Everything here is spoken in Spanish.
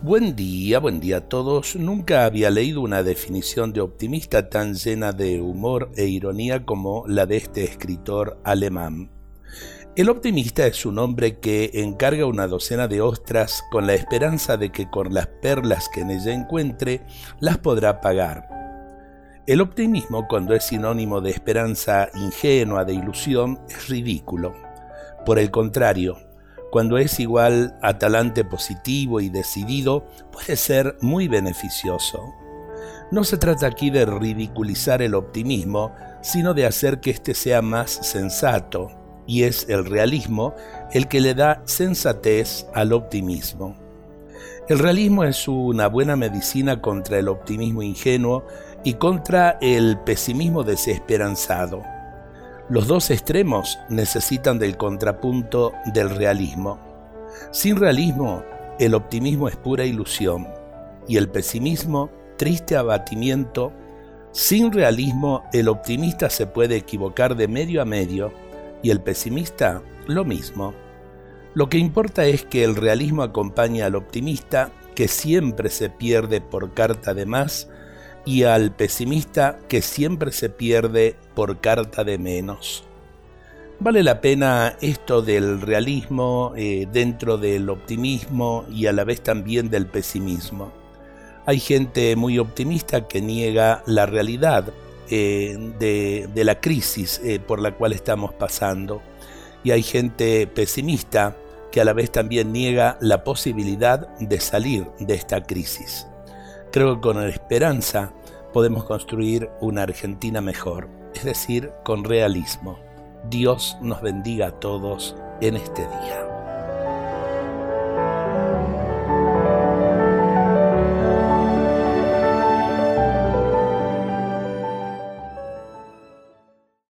Buen día, buen día a todos. Nunca había leído una definición de optimista tan llena de humor e ironía como la de este escritor alemán. El optimista es un hombre que encarga una docena de ostras con la esperanza de que con las perlas que en ella encuentre las podrá pagar. El optimismo, cuando es sinónimo de esperanza ingenua, de ilusión, es ridículo. Por el contrario, cuando es igual a talante positivo y decidido, puede ser muy beneficioso. No se trata aquí de ridiculizar el optimismo, sino de hacer que éste sea más sensato, y es el realismo el que le da sensatez al optimismo. El realismo es una buena medicina contra el optimismo ingenuo y contra el pesimismo desesperanzado. Los dos extremos necesitan del contrapunto del realismo. Sin realismo, el optimismo es pura ilusión y el pesimismo triste abatimiento. Sin realismo, el optimista se puede equivocar de medio a medio y el pesimista lo mismo. Lo que importa es que el realismo acompaña al optimista, que siempre se pierde por carta de más, y al pesimista que siempre se pierde por carta de menos. Vale la pena esto del realismo eh, dentro del optimismo y a la vez también del pesimismo. Hay gente muy optimista que niega la realidad eh, de, la crisis eh, por la cual estamos pasando y hay gente pesimista que a la vez también niega la posibilidad de salir de esta crisis. Creo que con esperanza podemos construir una Argentina mejor, es decir, con realismo. Dios nos bendiga a todos en este día.